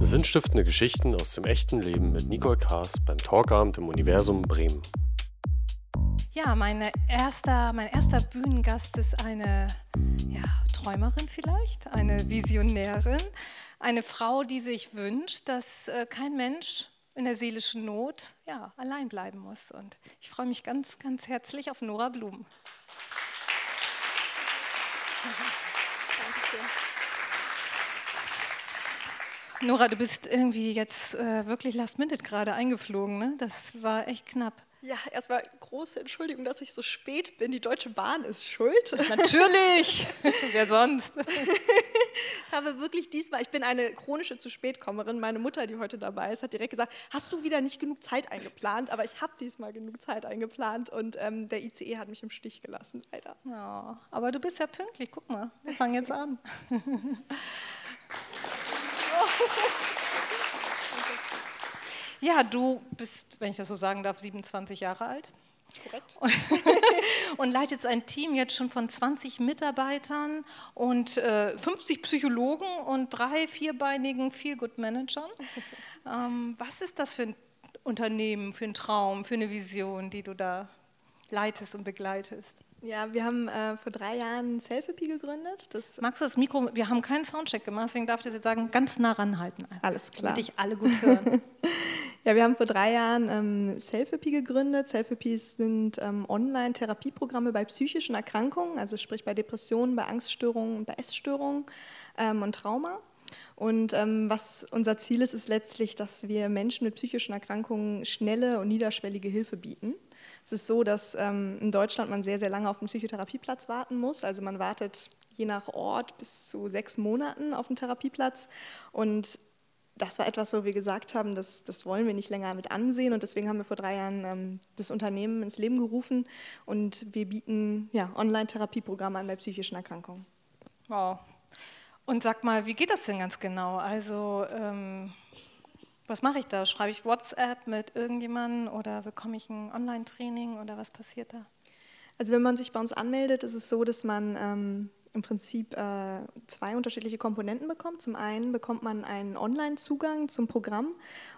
Sinnstiftende Geschichten aus dem echten Leben mit Nicole Kaas beim Talkabend im Universum Bremen. Ja, meine erster, mein erster Bühnengast ist eine ja, Träumerin vielleicht, eine Visionärin, eine Frau, die sich wünscht, dass äh, kein Mensch in der seelischen Not ja, allein bleiben muss. Und ich freue mich ganz, ganz herzlich auf Nora Blum. Dankeschön. Nora, du bist irgendwie jetzt äh, wirklich last minute gerade eingeflogen, ne? Das war echt knapp. Ja, erstmal große Entschuldigung, dass ich so spät bin. Die Deutsche Bahn ist schuld. Natürlich! Wer sonst? ich habe wirklich diesmal, ich bin eine chronische zu spätkommerin. Meine Mutter, die heute dabei ist, hat direkt gesagt, hast du wieder nicht genug Zeit eingeplant? Aber ich habe diesmal genug Zeit eingeplant und ähm, der ICE hat mich im Stich gelassen, leider. Ja, aber du bist ja pünktlich. Guck mal, wir fangen jetzt an. Ja, du bist, wenn ich das so sagen darf, 27 Jahre alt. Korrekt. und leitest ein Team jetzt schon von 20 Mitarbeitern und äh, 50 Psychologen und drei vierbeinigen Feel-Good-Managern. Ähm, was ist das für ein Unternehmen, für ein Traum, für eine Vision, die du da leitest und begleitest? Ja, wir haben äh, vor drei Jahren Selfie gegründet. Das Magst du das Mikro, wir haben keinen Soundcheck gemacht, deswegen darf ich das jetzt sagen, ganz nah ranhalten. Alles klar. Damit dich alle gut hören. ja, wir haben vor drei Jahren ähm, Selfie gegründet. Selfies sind ähm, Online-Therapieprogramme bei psychischen Erkrankungen, also sprich bei Depressionen, bei Angststörungen bei Essstörungen ähm, und Trauma. Und ähm, was unser Ziel ist, ist letztlich, dass wir Menschen mit psychischen Erkrankungen schnelle und niederschwellige Hilfe bieten. Es ist so, dass ähm, in Deutschland man sehr, sehr lange auf den Psychotherapieplatz warten muss. Also man wartet je nach Ort bis zu sechs Monaten auf den Therapieplatz. Und das war etwas, wo wir gesagt haben, das, das wollen wir nicht länger mit ansehen. Und deswegen haben wir vor drei Jahren ähm, das Unternehmen ins Leben gerufen. Und wir bieten ja, Online-Therapieprogramme an bei psychischen Erkrankungen. Wow. Und sag mal, wie geht das denn ganz genau? Also ähm was mache ich da? Schreibe ich WhatsApp mit irgendjemandem oder bekomme ich ein Online-Training oder was passiert da? Also wenn man sich bei uns anmeldet, ist es so, dass man ähm, im Prinzip äh, zwei unterschiedliche Komponenten bekommt. Zum einen bekommt man einen Online-Zugang zum Programm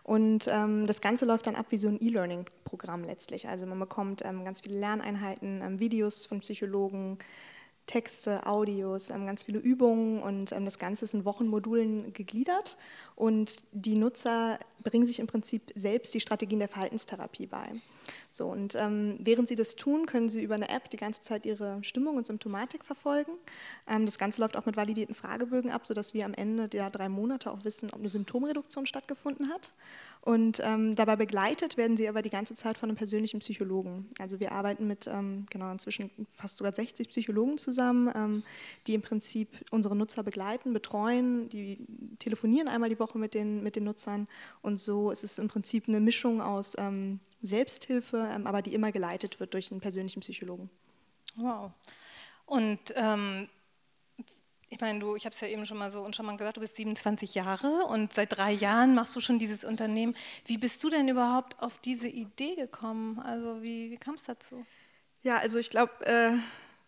und ähm, das Ganze läuft dann ab wie so ein E-Learning-Programm letztlich. Also man bekommt ähm, ganz viele Lerneinheiten, ähm, Videos von Psychologen, Texte, Audios, ähm, ganz viele Übungen und ähm, das Ganze ist in Wochenmodulen gegliedert und die Nutzer bringen sich im Prinzip selbst die Strategien der Verhaltenstherapie bei. So, und ähm, während Sie das tun, können Sie über eine App die ganze Zeit Ihre Stimmung und Symptomatik verfolgen. Ähm, das Ganze läuft auch mit validierten Fragebögen ab, sodass wir am Ende der drei Monate auch wissen, ob eine Symptomreduktion stattgefunden hat. Und ähm, dabei begleitet werden Sie aber die ganze Zeit von einem persönlichen Psychologen. Also wir arbeiten mit ähm, genau inzwischen fast sogar 60 Psychologen zusammen, ähm, die im Prinzip unsere Nutzer begleiten, betreuen, die telefonieren einmal die Woche mit den, mit den Nutzern und so ist es im Prinzip eine Mischung aus ähm, Selbsthilfe, ähm, aber die immer geleitet wird durch einen persönlichen Psychologen. Wow. Und ähm, ich meine, du, ich habe es ja eben schon mal so mal gesagt, du bist 27 Jahre und seit drei Jahren machst du schon dieses Unternehmen. Wie bist du denn überhaupt auf diese Idee gekommen? Also wie, wie kam es dazu? Ja, also ich glaube, äh,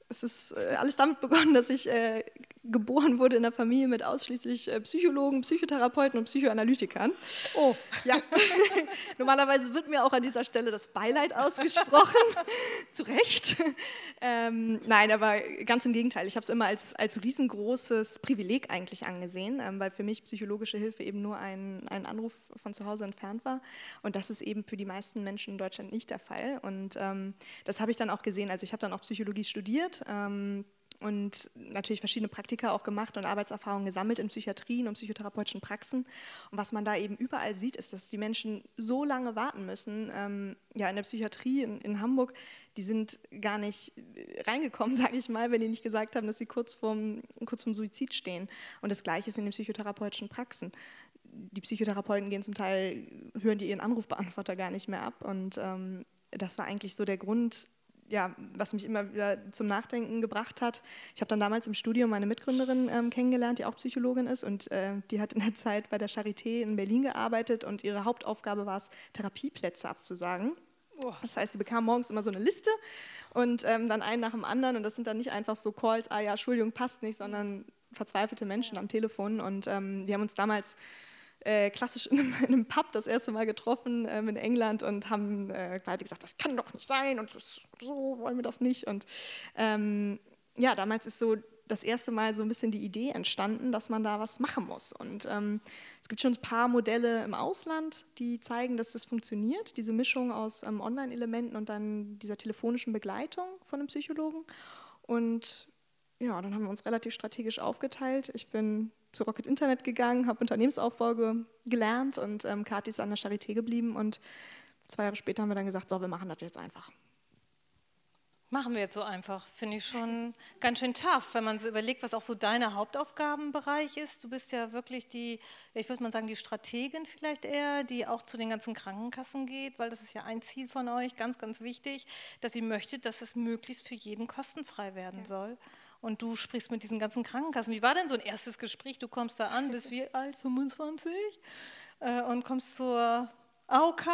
es ist äh, alles damit begonnen, dass ich äh, geboren wurde in einer Familie mit ausschließlich äh, Psychologen, Psychotherapeuten und Psychoanalytikern. Oh. Ja. Normalerweise wird mir auch an dieser Stelle das Beileid ausgesprochen. Zu Recht. Ähm, nein, aber ganz im Gegenteil. Ich habe es immer als, als riesengroßes Privileg eigentlich angesehen, ähm, weil für mich psychologische Hilfe eben nur ein, ein Anruf von zu Hause entfernt war. Und das ist eben für die meisten Menschen in Deutschland nicht der Fall. Und ähm, das habe ich dann auch gesehen. Also ich habe dann auch Psychologie studiert. Ähm, und natürlich verschiedene Praktika auch gemacht und Arbeitserfahrungen gesammelt in Psychiatrien und psychotherapeutischen Praxen. Und was man da eben überall sieht, ist, dass die Menschen so lange warten müssen. Ähm, ja, in der Psychiatrie in, in, Hamburg, die sind gar nicht reingekommen, sage ich mal, wenn die nicht gesagt haben, dass sie kurz vorm, kurz vorm Suizid stehen. Und das Gleiche ist in den psychotherapeutischen Praxen. Die Psychotherapeuten gehen zum Teil, hören die ihren Anrufbeantworter gar nicht mehr ab. Und ähm, das war eigentlich so der Grund, ja, was mich immer wieder zum Nachdenken gebracht hat. Ich habe dann damals im Studium meine Mitgründerin ähm, kennengelernt, die auch Psychologin ist und äh, die hat in der Zeit bei der Charité in Berlin gearbeitet und ihre Hauptaufgabe war es, Therapieplätze abzusagen. Oh. Das heißt, die bekam morgens immer so eine Liste und ähm, dann einen nach dem anderen und das sind dann nicht einfach so Calls, ah ja, Entschuldigung, passt nicht, sondern verzweifelte Menschen am Telefon und ähm, wir haben uns damals äh, klassisch in einem, in einem, Pub das erste Mal getroffen ähm, in England und haben äh, gesagt, das kann doch nicht sein und so wollen wir das nicht. Und ähm, ja, damals ist so das erste Mal so ein bisschen die Idee entstanden, dass man da was machen muss. Und ähm, es gibt schon ein paar Modelle im Ausland, die zeigen, dass das funktioniert, diese Mischung aus ähm, Online-Elementen und dann dieser telefonischen Begleitung von einem Psychologen. Und ja, dann haben wir uns relativ strategisch aufgeteilt. Ich bin zu Rocket Internet gegangen, habe Unternehmensaufbau ge gelernt und ähm, Kathi ist an der Charité geblieben. Und zwei Jahre später haben wir dann gesagt, so, wir machen das jetzt einfach. Machen wir jetzt so einfach, finde ich schon ganz schön tough, wenn man so überlegt, was auch so dein Hauptaufgabenbereich ist. Du bist ja wirklich die, ich würde mal sagen, die Strategin vielleicht eher, die auch zu den ganzen Krankenkassen geht, weil das ist ja ein Ziel von euch, ganz, ganz wichtig, dass ihr möchtet, dass es möglichst für jeden kostenfrei werden ja. soll. Und du sprichst mit diesen ganzen Krankenkassen. Wie war denn so ein erstes Gespräch? Du kommst da an, bist wie alt? 25? Äh, und kommst zur AOK?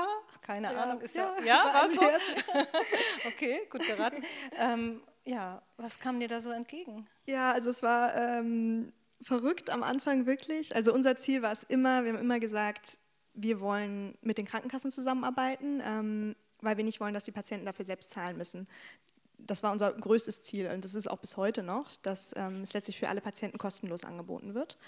Keine ja, Ahnung. Ist ja, ja, ja war so? okay, gut geraten. Ähm, ja, was kam dir da so entgegen? Ja, also es war ähm, verrückt am Anfang wirklich. Also unser Ziel war es immer, wir haben immer gesagt, wir wollen mit den Krankenkassen zusammenarbeiten, ähm, weil wir nicht wollen, dass die Patienten dafür selbst zahlen müssen das war unser größtes Ziel und das ist auch bis heute noch, dass ähm, es letztlich für alle Patienten kostenlos angeboten wird.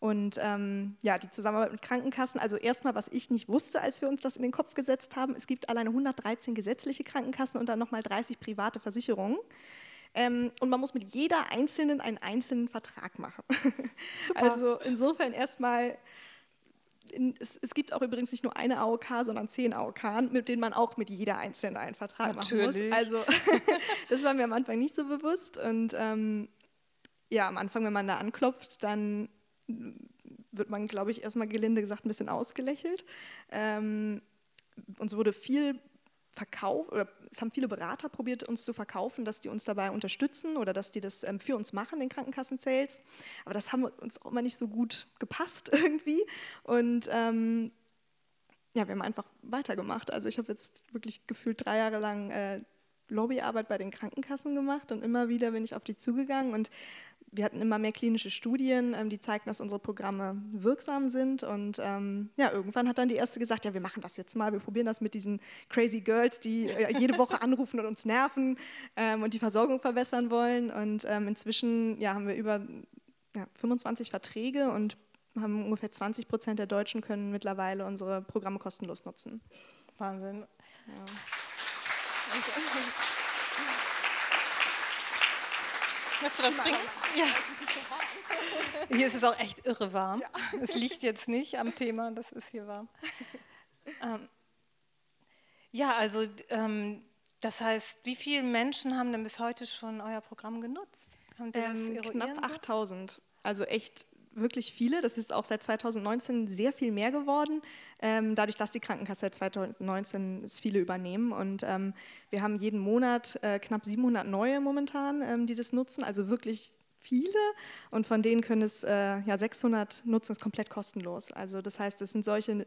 Und ähm, ja, die Zusammenarbeit mit Krankenkassen, also erstmal, was ich nicht wusste, als wir uns das in den Kopf gesetzt haben, es gibt alleine 113 gesetzliche Krankenkassen und dann nochmal 30 private Versicherungen. Ähm, und man muss mit jeder einzelnen einen einzelnen Vertrag machen. Super. Also insofern erstmal in, es, es, gibt auch übrigens nicht nur eine AOK, sondern zehn AOK, mit denen man auch mit jeder einzelnen einen Vertrag Natürlich. machen muss. Also das war mir am Anfang nicht so bewusst. Und ähm, ja, am Anfang, wenn man da anklopft, dann wird man, glaube ich, erstmal gelinde gesagt ein bisschen ausgelächelt. Ähm, uns wurde viel verkauft, oder es haben viele Berater probiert, uns zu verkaufen, dass die uns dabei unterstützen oder dass die das ähm, für uns machen, den Krankenkassen-Sales. Aber das haben uns auch immer nicht so gut gepasst irgendwie. Und ähm, ja, wir haben einfach weitergemacht. Also ich habe jetzt wirklich gefühlt drei Jahre lang äh, Lobbyarbeit bei den Krankenkassen gemacht und immer wieder bin ich auf die zugegangen und wir hatten immer mehr klinische Studien, ähm, die zeigten, dass unsere Programme wirksam sind. Und ähm, ja, irgendwann hat dann die erste gesagt, ja, wir machen das jetzt mal, wir probieren das mit diesen crazy Girls, die äh, jede Woche anrufen und uns nerven ähm, und die Versorgung verbessern wollen. Und ähm, inzwischen ja, haben wir über ja, 25 Verträge und haben ungefähr 20 Prozent der Deutschen können mittlerweile unsere Programme kostenlos nutzen. Wahnsinn. Ja. Danke. Möchtest du was trinken? Ja. Hier ist es auch echt irre warm. Ja. Es liegt jetzt nicht am Thema, das ist hier warm. Ähm, ja, also ähm, das heißt, wie viele Menschen haben denn bis heute schon euer Programm genutzt? Ähm, knapp 8000. Also echt wirklich viele. Das ist auch seit 2019 sehr viel mehr geworden, ähm, dadurch, dass die Krankenkasse seit 2019 es viele übernehmen. Und ähm, wir haben jeden Monat äh, knapp 700 neue momentan, ähm, die das nutzen, also wirklich viele. Und von denen können es äh, ja 600 nutzen es komplett kostenlos. Also das heißt, es sind solche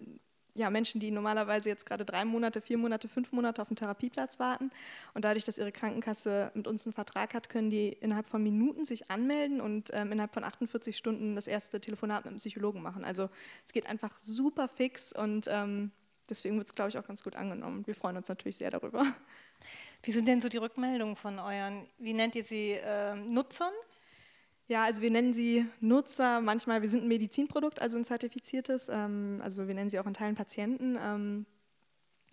ja, Menschen, die normalerweise jetzt gerade drei Monate, vier Monate, fünf Monate auf einen Therapieplatz warten. Und dadurch, dass ihre Krankenkasse mit uns einen Vertrag hat, können die innerhalb von Minuten sich anmelden und ähm, innerhalb von 48 Stunden das erste Telefonat mit einem Psychologen machen. Also es geht einfach super fix und ähm, deswegen wird es, glaube ich, auch ganz gut angenommen. Wir freuen uns natürlich sehr darüber. Wie sind denn so die Rückmeldungen von euren, wie nennt ihr sie, äh, Nutzern? Ja, also wir nennen sie Nutzer, manchmal, wir sind ein Medizinprodukt, also ein zertifiziertes, ähm, also wir nennen sie auch in Teilen Patienten. Ähm,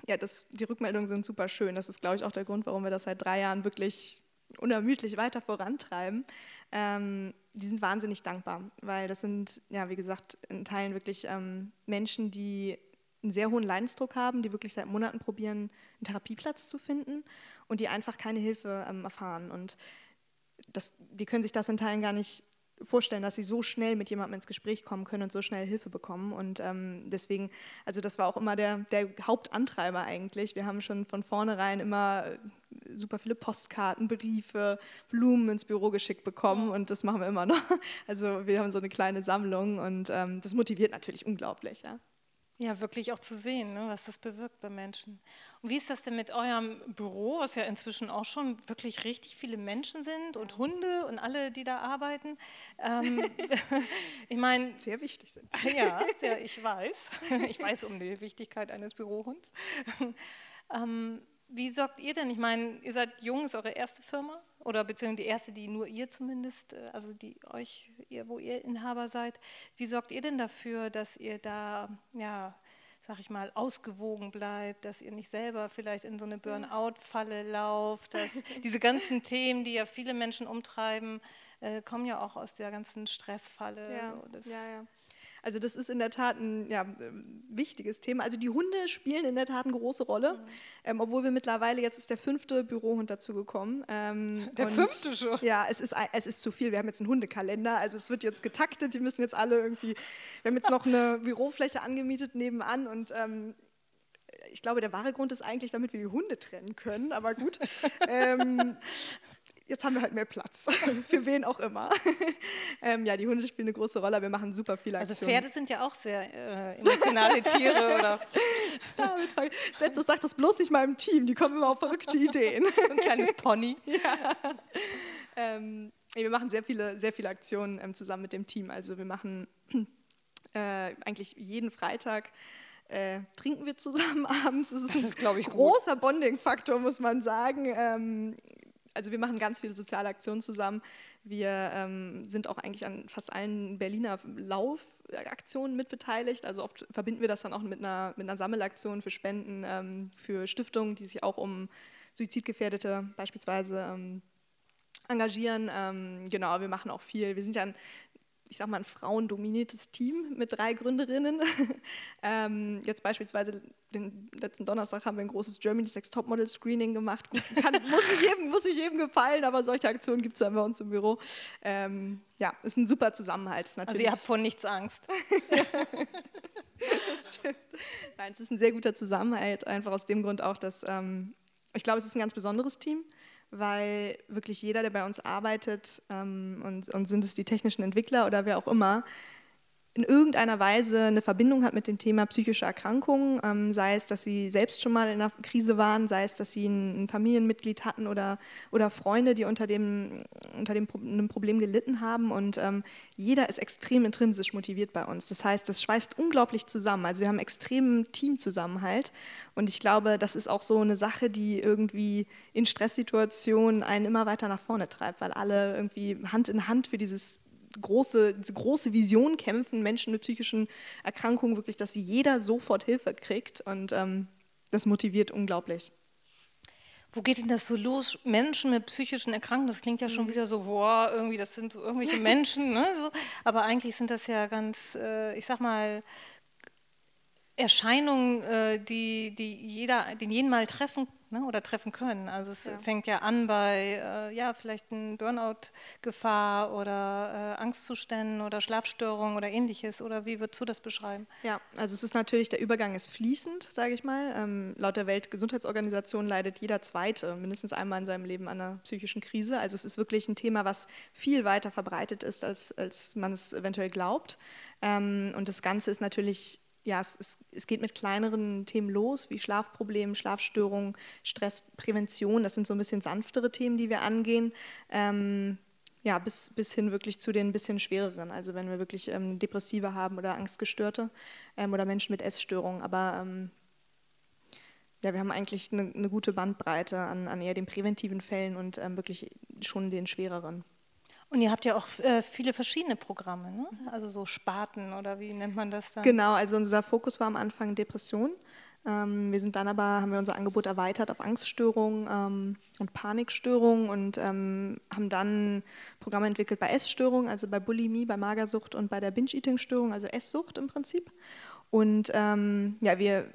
ja, das, die Rückmeldungen sind super schön. Das ist, glaube ich, auch der Grund, warum wir das seit drei Jahren wirklich unermüdlich weiter vorantreiben. Ähm, die sind wahnsinnig dankbar, weil das sind, ja, wie gesagt, in Teilen wirklich ähm, Menschen, die einen sehr hohen Leidensdruck haben, die wirklich seit Monaten probieren, einen Therapieplatz zu finden und die einfach keine Hilfe ähm, erfahren. Und das, die können sich das in Teilen gar nicht vorstellen, dass sie so schnell mit jemandem ins Gespräch kommen können und so schnell Hilfe bekommen. Und ähm, deswegen, also das war auch immer der, der Hauptantreiber eigentlich. Wir haben schon von vornherein immer super viele Postkarten, Briefe, Blumen ins Büro geschickt bekommen und das machen wir immer noch. Also wir haben so eine kleine Sammlung und ähm, das motiviert natürlich unglaublich. Ja. Ja, wirklich auch zu sehen, ne, was das bewirkt bei Menschen. Und wie ist das denn mit eurem Büro, was ja inzwischen auch schon wirklich richtig viele Menschen sind und Hunde und alle, die da arbeiten? Ähm, ich meine. Sehr wichtig sind. Ja, sehr, ich weiß. Ich weiß um die Wichtigkeit eines Bürohunds. Ähm, wie sorgt ihr denn? Ich meine, ihr seid jung, ist eure erste Firma oder beziehungsweise die erste, die nur ihr zumindest, äh, also die euch, ihr, wo ihr Inhaber seid. Wie sorgt ihr denn dafür, dass ihr da, ja, sag ich mal, ausgewogen bleibt, dass ihr nicht selber vielleicht in so eine Burnout-Falle lauft, dass diese ganzen Themen, die ja viele Menschen umtreiben, äh, kommen ja auch aus der ganzen Stressfalle. Ja, so, ja, ja. Also das ist in der Tat ein ja, wichtiges Thema. Also die Hunde spielen in der Tat eine große Rolle, mhm. ähm, obwohl wir mittlerweile, jetzt ist der fünfte Bürohund dazugekommen. Ähm, der fünfte schon? Ja, es ist, es ist zu viel. Wir haben jetzt einen Hundekalender, also es wird jetzt getaktet, die müssen jetzt alle irgendwie, wir haben jetzt noch eine Bürofläche angemietet nebenan und ähm, ich glaube, der wahre Grund ist eigentlich, damit wir die Hunde trennen können, aber gut. ähm, jetzt haben wir halt mehr Platz, für wen auch immer. ähm, ja, die Hunde spielen eine große Rolle, wir machen super viele Aktionen. Also Pferde sind ja auch sehr äh, emotionale Tiere, oder? David, setz das, sag das bloß nicht mal im Team, die kommen immer auf verrückte Ideen. Ein kleines Pony. Ja. Ähm, wir machen sehr viele, sehr viele Aktionen ähm, zusammen mit dem Team. Also wir machen äh, eigentlich jeden Freitag äh, trinken wir zusammen abends. Das ist, das ist glaube ich, ein großer Bonding-Faktor, muss man sagen. Ähm, also wir machen ganz viele soziale Aktionen zusammen. Wir ähm, sind auch eigentlich an fast allen Berliner Laufaktionen mitbeteiligt. Also oft verbinden wir das dann auch mit einer, mit einer Sammelaktion für Spenden, ähm, für Stiftungen, die sich auch um Suizidgefährdete beispielsweise ähm, engagieren. Ähm, genau, wir machen auch viel. Wir sind ja ein ich sag mal, ein frauendominiertes Team mit drei Gründerinnen. ähm, jetzt beispielsweise den letzten Donnerstag haben wir ein großes Germany Sex Topmodel Screening gemacht. Gut, kann, muss, nicht jedem, muss nicht jedem gefallen, aber solche Aktionen gibt es dann bei uns im Büro. Ähm, ja, ist ein super Zusammenhalt. Ist also ihr habt vor nichts Angst. Nein, es ist ein sehr guter Zusammenhalt, einfach aus dem Grund auch, dass ähm, ich glaube, es ist ein ganz besonderes Team weil wirklich jeder, der bei uns arbeitet, ähm, und, und sind es die technischen Entwickler oder wer auch immer, in irgendeiner Weise eine Verbindung hat mit dem Thema psychische Erkrankungen, ähm, sei es, dass sie selbst schon mal in einer Krise waren, sei es, dass sie ein, Familienmitglied hatten oder, oder Freunde, die unter dem, unter dem einem Problem gelitten haben. Und ähm, jeder ist extrem intrinsisch motiviert bei uns. Das heißt, das schweißt unglaublich zusammen. Also wir haben extremen Teamzusammenhalt. Und ich glaube, das ist auch so eine Sache, die irgendwie in Stresssituationen einen immer weiter nach vorne treibt, weil alle irgendwie Hand in Hand für dieses große, große Vision kämpfen, Menschen mit psychischen Erkrankungen, wirklich, dass jeder sofort Hilfe kriegt. Und ähm, das motiviert unglaublich. Wo geht denn das so los? Menschen mit psychischen Erkrankungen, das klingt ja schon mhm. wieder so, boah, irgendwie, das sind so irgendwelche Menschen, ne? so. aber eigentlich sind das ja ganz, äh, ich sag mal, Erscheinungen, äh, die, die jeder, den jeden mal treffen ne, oder treffen können. Also es ja. fängt ja an bei äh, ja, vielleicht ein Burnout-Gefahr oder äh, Angstzuständen oder Schlafstörungen oder ähnliches. Oder wie würdest du das beschreiben? Ja, also es ist natürlich, der Übergang ist fließend, sage ich mal. Ähm, laut der Weltgesundheitsorganisation leidet jeder Zweite mindestens einmal in seinem Leben an einer psychischen Krise. Also es ist wirklich ein Thema, was viel weiter verbreitet ist, als, als man es eventuell glaubt. Ähm, und das Ganze ist natürlich ja, es, es, es, geht mit kleineren Themen los, wie Schlafproblemen, Schlafstörungen, Stressprävention. Das sind so ein bisschen sanftere Themen, die wir angehen. Ähm, ja, bis, bis hin wirklich zu den bisschen schwereren. Also wenn wir wirklich ähm, Depressive haben oder Angstgestörte ähm, oder Menschen mit Essstörungen. Aber ähm, ja, wir haben eigentlich eine, eine gute Bandbreite an, an, eher den präventiven Fällen und ähm, wirklich schon den schwereren. Und ihr habt ja auch äh, viele verschiedene Programme, ne? also so Sparten oder wie nennt man das dann? Genau, also unser Fokus war am Anfang Depression. Ähm, wir sind dann aber, haben wir unser Angebot erweitert auf Angststörungen ähm, und Panikstörungen und ähm, haben dann Programme entwickelt bei Essstörungen, also bei Bulimie, bei Magersucht und bei der Binge-Eating-Störung, also Esssucht im Prinzip. Und ähm, ja, wir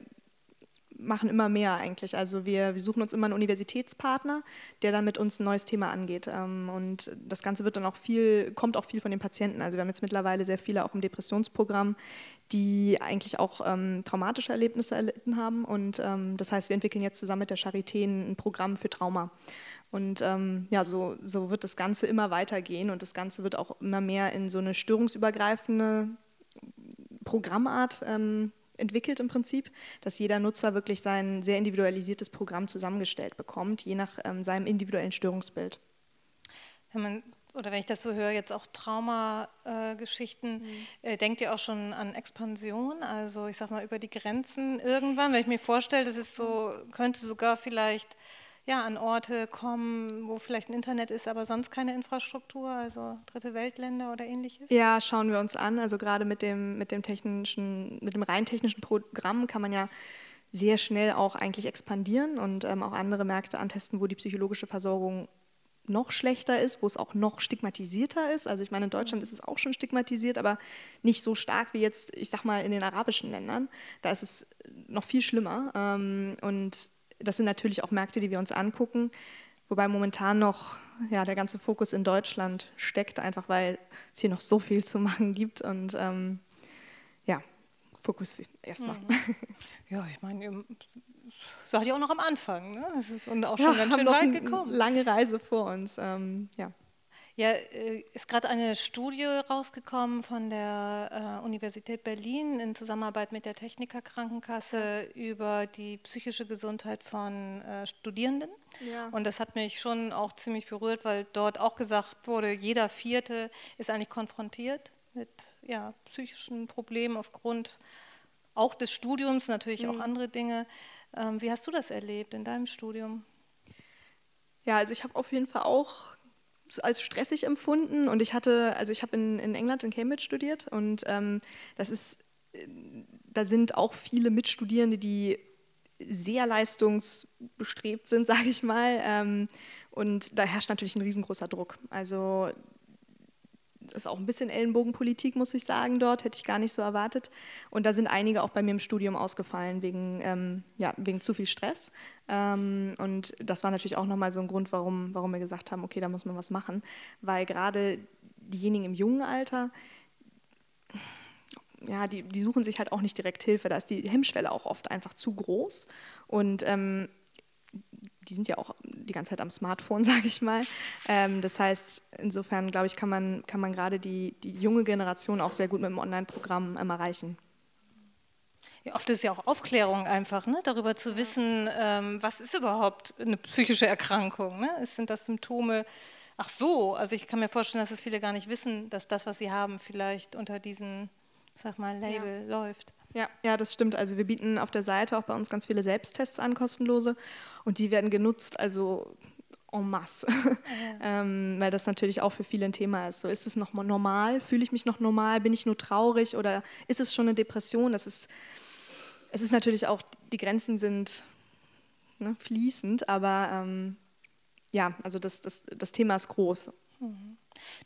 machen immer mehr eigentlich. Also wir, wir suchen uns immer einen Universitätspartner, der dann mit uns ein neues Thema angeht. Ähm, und das Ganze wird dann auch viel, kommt auch viel von den Patienten. Also wir haben jetzt mittlerweile sehr viele auch im Depressionsprogramm, die eigentlich auch ähm, traumatische Erlebnisse erlitten haben. Und ähm, das heißt, wir entwickeln jetzt zusammen mit der Charité ein Programm für Trauma. Und ähm, ja, so, so wird das Ganze immer weitergehen und das Ganze wird auch immer mehr in so eine störungsübergreifende Programmart ähm, entwickelt im Prinzip, dass jeder Nutzer wirklich sein sehr individualisiertes Programm zusammengestellt bekommt, je nach ähm, seinem individuellen Störungsbild. Wenn man oder wenn ich das so höre, jetzt auch Traumageschichten, mhm. äh, denkt ihr auch schon an Expansion, also ich sag mal über die Grenzen irgendwann, wenn ich mir vorstelle, das ist so, könnte sogar vielleicht ja, an Orte kommen, wo vielleicht ein Internet ist, aber sonst keine Infrastruktur, also dritte Weltländer oder ähnliches? Ja, schauen wir uns an. Also gerade mit dem, mit dem technischen, mit dem rein technischen Programm kann man ja sehr schnell auch eigentlich expandieren und ähm, auch andere Märkte antesten, wo die psychologische Versorgung noch schlechter ist, wo es auch noch stigmatisierter ist. Also ich meine, in Deutschland ist es auch schon stigmatisiert, aber nicht so stark wie jetzt, ich sag mal, in den arabischen Ländern. Da ist es noch viel schlimmer. Ähm, und das sind natürlich auch Märkte, die wir uns angucken, wobei momentan noch ja, der ganze Fokus in Deutschland steckt, einfach weil es hier noch so viel zu machen gibt. Und ähm, ja, Fokus erstmal. Mhm. Ja, ich meine, seid ihr auch noch am Anfang. Ne? Ist, und auch schon ja, ganz schön weit gekommen. Lange Reise vor uns. Ähm, ja. Ja, äh, ist gerade eine Studie rausgekommen von der äh, Universität Berlin in Zusammenarbeit mit der Techniker Krankenkasse über die psychische Gesundheit von äh, Studierenden. Ja. Und das hat mich schon auch ziemlich berührt, weil dort auch gesagt wurde, jeder Vierte ist eigentlich konfrontiert mit ja, psychischen Problemen aufgrund auch des Studiums, natürlich mhm. auch andere Dinge. Ähm, wie hast du das erlebt in deinem Studium? Ja, also ich habe auf jeden Fall auch als stressig empfunden und ich hatte, also ich habe in, in England in Cambridge studiert und ähm, das ist, da sind auch viele Mitstudierende, die sehr leistungsbestrebt sind, sage ich mal. Ähm, und da herrscht natürlich ein riesengroßer Druck. Also ist auch ein bisschen Ellenbogenpolitik, muss ich sagen, dort, hätte ich gar nicht so erwartet. Und da sind einige auch bei mir im Studium ausgefallen wegen, ähm, ja, wegen zu viel Stress. Ähm, und das war natürlich auch nochmal so ein Grund, warum, warum wir gesagt haben, okay, da muss man was machen. Weil gerade diejenigen im jungen Alter, ja, die, die suchen sich halt auch nicht direkt Hilfe. Da ist die Hemmschwelle auch oft einfach zu groß. Und ähm, die sind ja auch die ganze Zeit am Smartphone, sage ich mal. Ähm, das heißt, insofern glaube ich, kann man, kann man gerade die, die junge Generation auch sehr gut mit dem Online-Programm ähm, erreichen. Ja, oft ist ja auch Aufklärung einfach, ne? darüber zu wissen, ähm, was ist überhaupt eine psychische Erkrankung. Ne? Sind das Symptome? Ach so, also ich kann mir vorstellen, dass es viele gar nicht wissen, dass das, was sie haben, vielleicht unter diesem, sag mal, Label ja. läuft. Ja, ja, das stimmt. Also wir bieten auf der Seite auch bei uns ganz viele Selbsttests an, kostenlose. Und die werden genutzt, also en masse. Ja. ähm, weil das natürlich auch für viele ein Thema ist. So, ist es noch normal? Fühle ich mich noch normal? Bin ich nur traurig? Oder ist es schon eine Depression? Das ist, es ist natürlich auch, die Grenzen sind ne, fließend, aber ähm, ja, also das, das, das Thema ist groß. Mhm.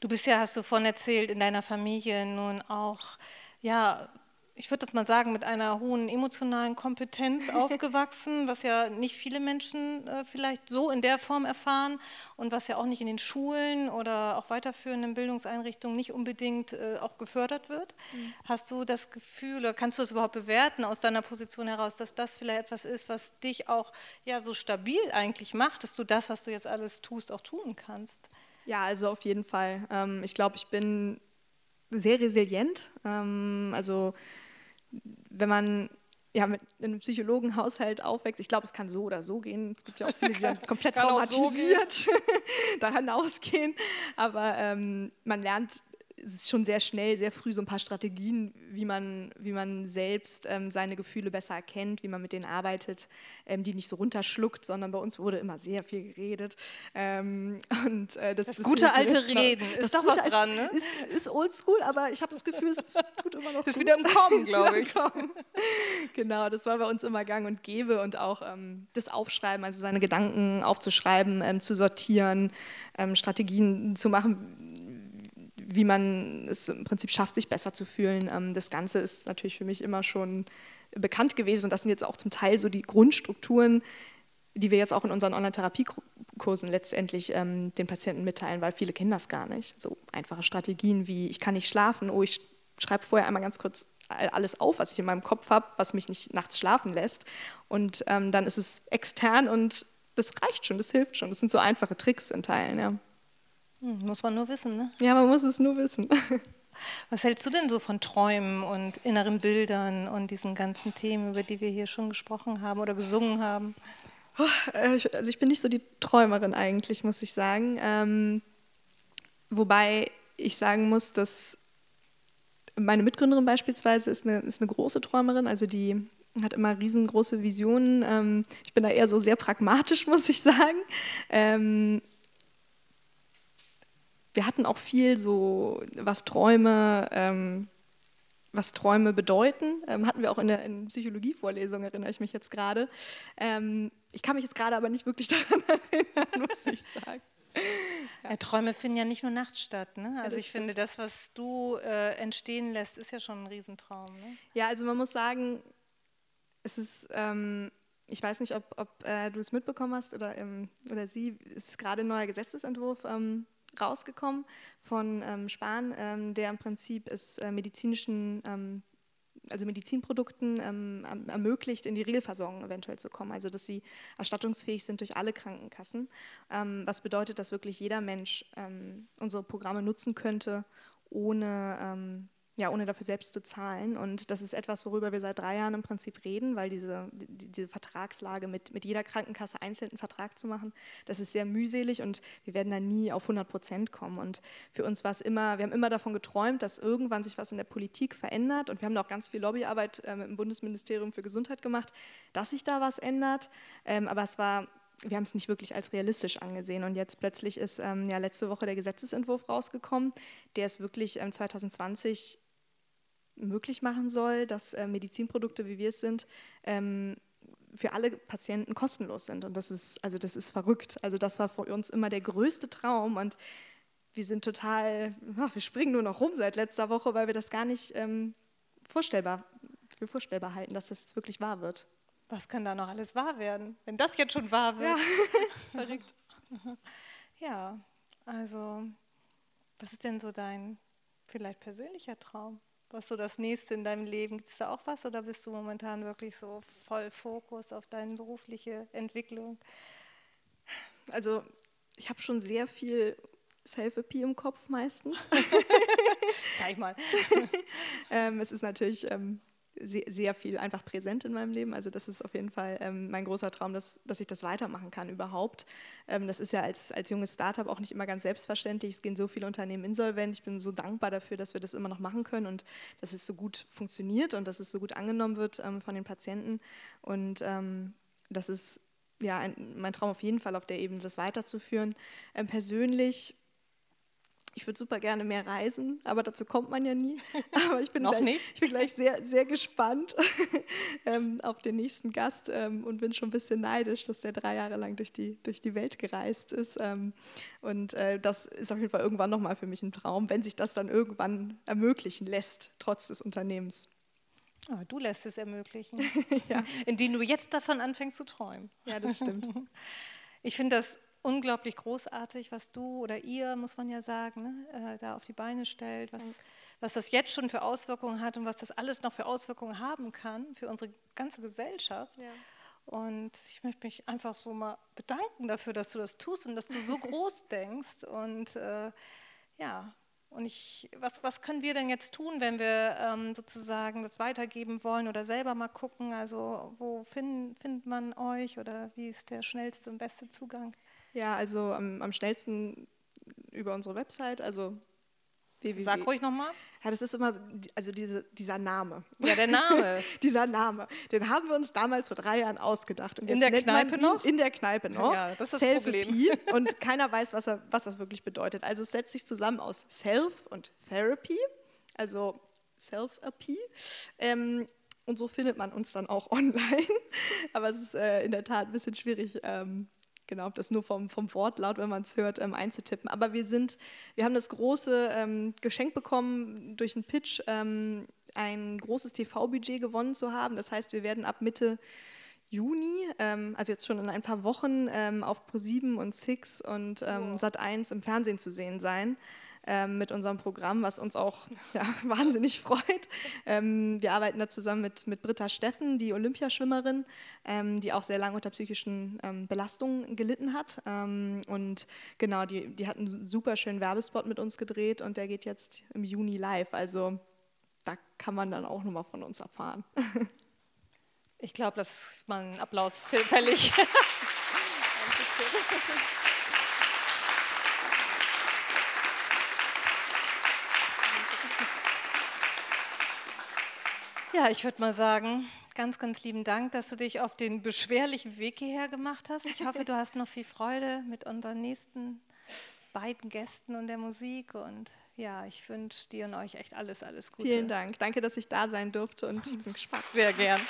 Du bist ja, hast du vorhin erzählt, in deiner Familie nun auch ja, ich würde das mal sagen, mit einer hohen emotionalen Kompetenz aufgewachsen, was ja nicht viele Menschen äh, vielleicht so in der Form erfahren und was ja auch nicht in den Schulen oder auch weiterführenden Bildungseinrichtungen nicht unbedingt äh, auch gefördert wird. Mhm. Hast du das Gefühl oder kannst du das überhaupt bewerten aus deiner Position heraus, dass das vielleicht etwas ist, was dich auch ja so stabil eigentlich macht, dass du das, was du jetzt alles tust, auch tun kannst? Ja, also auf jeden Fall. Ähm, ich glaube, ich bin sehr resilient. Ähm, also wenn man ja, mit einem Psychologenhaushalt aufwächst, ich glaube, es kann so oder so gehen. Es gibt ja auch viele, die dann komplett traumatisiert so daran ausgehen. Aber ähm, man lernt schon sehr schnell, sehr früh so ein paar Strategien, wie man, wie man selbst ähm, seine Gefühle besser erkennt, wie man mit denen arbeitet, ähm, die nicht so runterschluckt, sondern bei uns wurde immer sehr viel geredet. Ähm, und, äh, das, das, das gute alte Reden, noch, ist doch was dran, ne? Ist, ist oldschool, aber ich habe das Gefühl, es tut immer noch Ist gut. wieder im Kommen, glaube ich. genau, das war bei uns immer gang und gäbe und auch ähm, das Aufschreiben, also seine Gedanken aufzuschreiben, ähm, zu sortieren, ähm, Strategien zu machen, wie man es im Prinzip schafft, sich besser zu fühlen. Ähm, das Ganze ist natürlich für mich immer schon bekannt gewesen und das sind jetzt auch zum Teil so die Grundstrukturen, die wir jetzt auch in unseren Online-Therapiekursen letztendlich ähm, den Patienten mitteilen, weil viele kennen das gar nicht. So einfache Strategien wie, ich kann nicht schlafen, oh, ich schreibe vorher einmal ganz kurz alles auf, was ich in meinem Kopf habe, was mich nicht nachts schlafen lässt. Und ähm, dann ist es extern und das reicht schon, das hilft schon. Das sind so einfache Tricks in Teilen, ja. Hm, muss man nur wissen, ne? Ja, man muss es nur wissen. Was hältst du denn so von Träumen und inneren Bildern und diesen ganzen Themen, über die wir hier schon gesprochen haben oder gesungen haben? Oh, also ich bin nicht so die Träumerin eigentlich, muss ich sagen. Ähm, wobei ich sagen muss, dass meine Mitgründerin beispielsweise ist eine, ist eine große Träumerin, also die hat immer riesengroße Visionen. Ähm, ich bin da eher so sehr pragmatisch, muss ich sagen. Ähm, wir hatten auch viel so, was Träume, ähm, was Träume bedeuten. Ähm, hatten wir auch in der in Psychologievorlesung, erinnere ich mich jetzt gerade. Ähm, ich kann mich jetzt gerade aber nicht wirklich daran erinnern, muss ich sagen. Ja. Träume finden ja nicht nur nachts statt. Ne? Also ich finde, das, was du äh, entstehen lässt, ist ja schon ein Riesentraum. Ne? Ja, also man muss sagen, es ist, ähm, ich weiß nicht, ob, ob äh, du es mitbekommen hast oder, ähm, oder sie, es ist gerade ein neuer Gesetzesentwurf ähm, rausgekommen von ähm, Spahn, ähm, der im Prinzip es äh, medizinischen ähm, also Medizinprodukten ähm, ermöglicht, in die Regelversorgung eventuell zu kommen. Also dass sie erstattungsfähig sind durch alle Krankenkassen. Ähm, was bedeutet, dass wirklich jeder Mensch ähm, unsere Programme nutzen könnte, ohne ja, ohne dafür selbst zu zahlen. Und das ist etwas, worüber wir seit drei Jahren im Prinzip reden, weil diese, die, diese Vertragslage mit, mit jeder Krankenkasse einzeln einen Vertrag zu machen, das ist sehr mühselig und wir werden da nie auf 100 Prozent kommen. Und für uns war es immer, wir haben immer davon geträumt, dass irgendwann sich was in der Politik verändert und wir haben auch ganz viel Lobbyarbeit ähm, im Bundesministerium für Gesundheit gemacht, dass sich da was ändert. Ähm, aber es war wir haben es nicht wirklich als realistisch angesehen. Und jetzt plötzlich ist ähm, ja letzte Woche der Gesetzesentwurf rausgekommen, der es wirklich ähm, 2020 möglich machen soll, dass äh, Medizinprodukte, wie wir es sind, ähm, für alle Patienten kostenlos sind. Und das ist, also das ist verrückt. Also das war für uns immer der größte Traum und wir sind total, ach, wir springen nur noch rum seit letzter Woche, weil wir das gar nicht ähm, vorstellbar, für vorstellbar halten, dass das jetzt wirklich wahr wird. Was kann da noch alles wahr werden, wenn das jetzt schon wahr wird? Ja, verrückt. Ja, also was ist denn so dein vielleicht persönlicher Traum? Was so das nächste in deinem Leben? Gibt es da auch was oder bist du momentan wirklich so voll Fokus auf deine berufliche Entwicklung? Also ich habe schon sehr viel Self-Appeal im Kopf meistens. Zeig mal. ähm, es ist natürlich ähm, sehr, sehr, viel einfach präsent in meinem Leben. Also das ist auf jeden Fall ähm, mein großer Traum, dass, dass ich das weitermachen kann überhaupt. Ähm, das ist ja als, als junges Startup auch nicht immer ganz selbstverständlich. Es gehen so viele Unternehmen insolvent. Ich bin so dankbar dafür, dass wir das immer noch machen können und dass es so gut funktioniert und dass es so gut angenommen wird ähm, von den Patienten. Und ähm, das ist ja ein, mein Traum auf jeden Fall auf der Ebene, das weiterzuführen. Ähm, persönlich ich würde super gerne mehr reisen, aber dazu kommt man ja nie. Aber ich bin, gleich, ich bin gleich sehr, sehr gespannt ähm, auf den nächsten Gast ähm, und bin schon ein bisschen neidisch, dass der drei Jahre lang durch die, durch die Welt gereist ist. Ähm, und äh, das ist auf jeden Fall irgendwann nochmal für mich ein Traum, wenn sich das dann irgendwann ermöglichen lässt, trotz des Unternehmens. Oh, du lässt es ermöglichen, ja. indem du jetzt davon anfängst zu träumen. Ja, das stimmt. Ich finde das unglaublich großartig, was du oder ihr, muss man ja sagen, ne, äh, da auf die Beine stellt, was, was das jetzt schon für Auswirkungen hat und was das alles noch für Auswirkungen haben kann für unsere ganze Gesellschaft. Ja. Und ich möchte mich einfach so mal bedanken dafür, dass du das tust und dass du so groß denkst. Und äh, ja, und ich, was, was können wir denn jetzt tun, wenn wir ähm, sozusagen das weitergeben wollen oder selber mal gucken? Also wo find, findet man euch oder wie ist der schnellste und beste Zugang? Ja, also am, am schnellsten über unsere Website, also www. Sag ruhig nochmal. Ja, das ist immer, also diese, dieser Name. Ja, der Name. dieser Name. Den haben wir uns damals vor drei Jahren ausgedacht. Und in der Kneipe noch? In der Kneipe noch. Ja, das ist das Problem. Und keiner weiß, was, er, was das wirklich bedeutet. Also es setzt sich zusammen aus Self und Therapy, also Self-Appeal. Ähm, und so findet man uns dann auch online. Aber es ist äh, in der Tat ein bisschen schwierig, ähm, genau, das nur vom, vom Wortlaut, wenn man es hört, ähm, einzutippen. Aber wir sind, wir haben das große ähm, Geschenk bekommen, durch einen Pitch ähm, ein großes TV-Budget gewonnen zu haben. Das heißt, wir werden ab Mitte Juni, ähm, also jetzt schon in ein paar Wochen, ähm, auf Pro7 und Six und ähm, Sat1 im Fernsehen zu sehen sein. Ähm, mit unserem Programm, was uns auch ja, wahnsinnig freut. Ähm, wir arbeiten da zusammen mit, mit Britta Steffen, die Olympiaschwimmerin, ähm, die auch sehr lange unter psychischen ähm, Belastungen gelitten hat. Ähm, und genau, die, die hat einen super schönen Werbespot mit uns gedreht und der geht jetzt im Juni live. Also da kann man dann auch nochmal von uns erfahren. Ich glaube, das ist mal ein Applaus fällig. Ja, ich würde mal sagen, ganz, ganz lieben Dank, dass du dich auf den beschwerlichen Weg hierher gemacht hast. Ich hoffe, du hast noch viel Freude mit unseren nächsten beiden Gästen und der Musik. Und ja, ich wünsche dir und euch echt alles, alles Gute. Vielen Dank. Danke, dass ich da sein durfte und bin gespannt. Sehr gern.